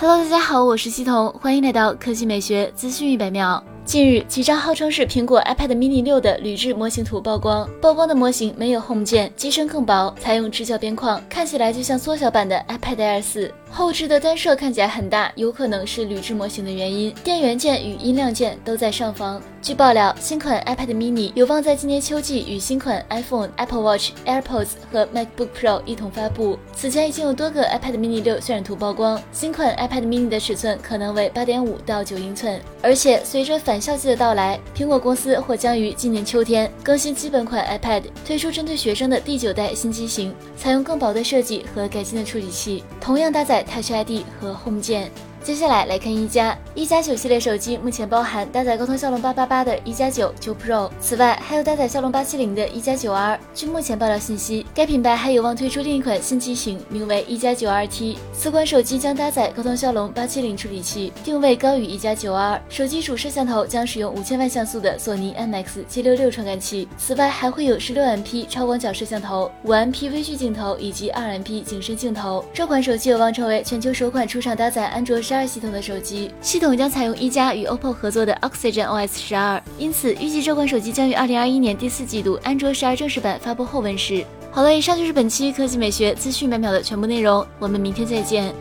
Hello，大家好，我是西彤，欢迎来到科技美学资讯一百秒。近日，几张号称是苹果 iPad mini 六的铝制模型图曝光。曝光的模型没有 Home 键，机身更薄，采用直角边框，看起来就像缩小版的 iPad Air 四。后置的单摄看起来很大，有可能是铝制模型的原因。电源键与音量键都在上方。据爆料，新款 iPad mini 有望在今年秋季与新款 iPhone、Apple Watch、AirPods 和 MacBook Pro 一同发布。此前已经有多个 iPad mini 六渲染图曝光，新款 iPad mini 的尺寸可能为八点五到九英寸。而且随着返校季的到来，苹果公司或将于今年秋天更新基本款 iPad，推出针对学生的第九代新机型，采用更薄的设计和改进的处理器，同样搭载。Touch ID 和 Home 键。接下来来看一加一加九系列手机，目前包含搭载高通骁龙八八八的一加九九 Pro，此外还有搭载骁龙八七零的一加九 R。据目前爆料信息，该品牌还有望推出另一款新机型，名为一加九 RT。此款手机将搭载高通骁龙八七零处理器，定位高于一加九 R。手机主摄像头将使用五千万像素的索尼 IMX G 六六传感器，此外还会有十六 MP 超广角摄像头、五 MP 微距镜头以及二 MP 景深镜头。这款手机有望成为全球首款出厂搭载安卓。十二系统的手机，系统将采用一加与 OPPO 合作的 Oxygen OS 十二，因此预计这款手机将于二零二一年第四季度安卓十二正式版发布后问世。好了，以上就是本期科技美学资讯百秒的全部内容，我们明天再见。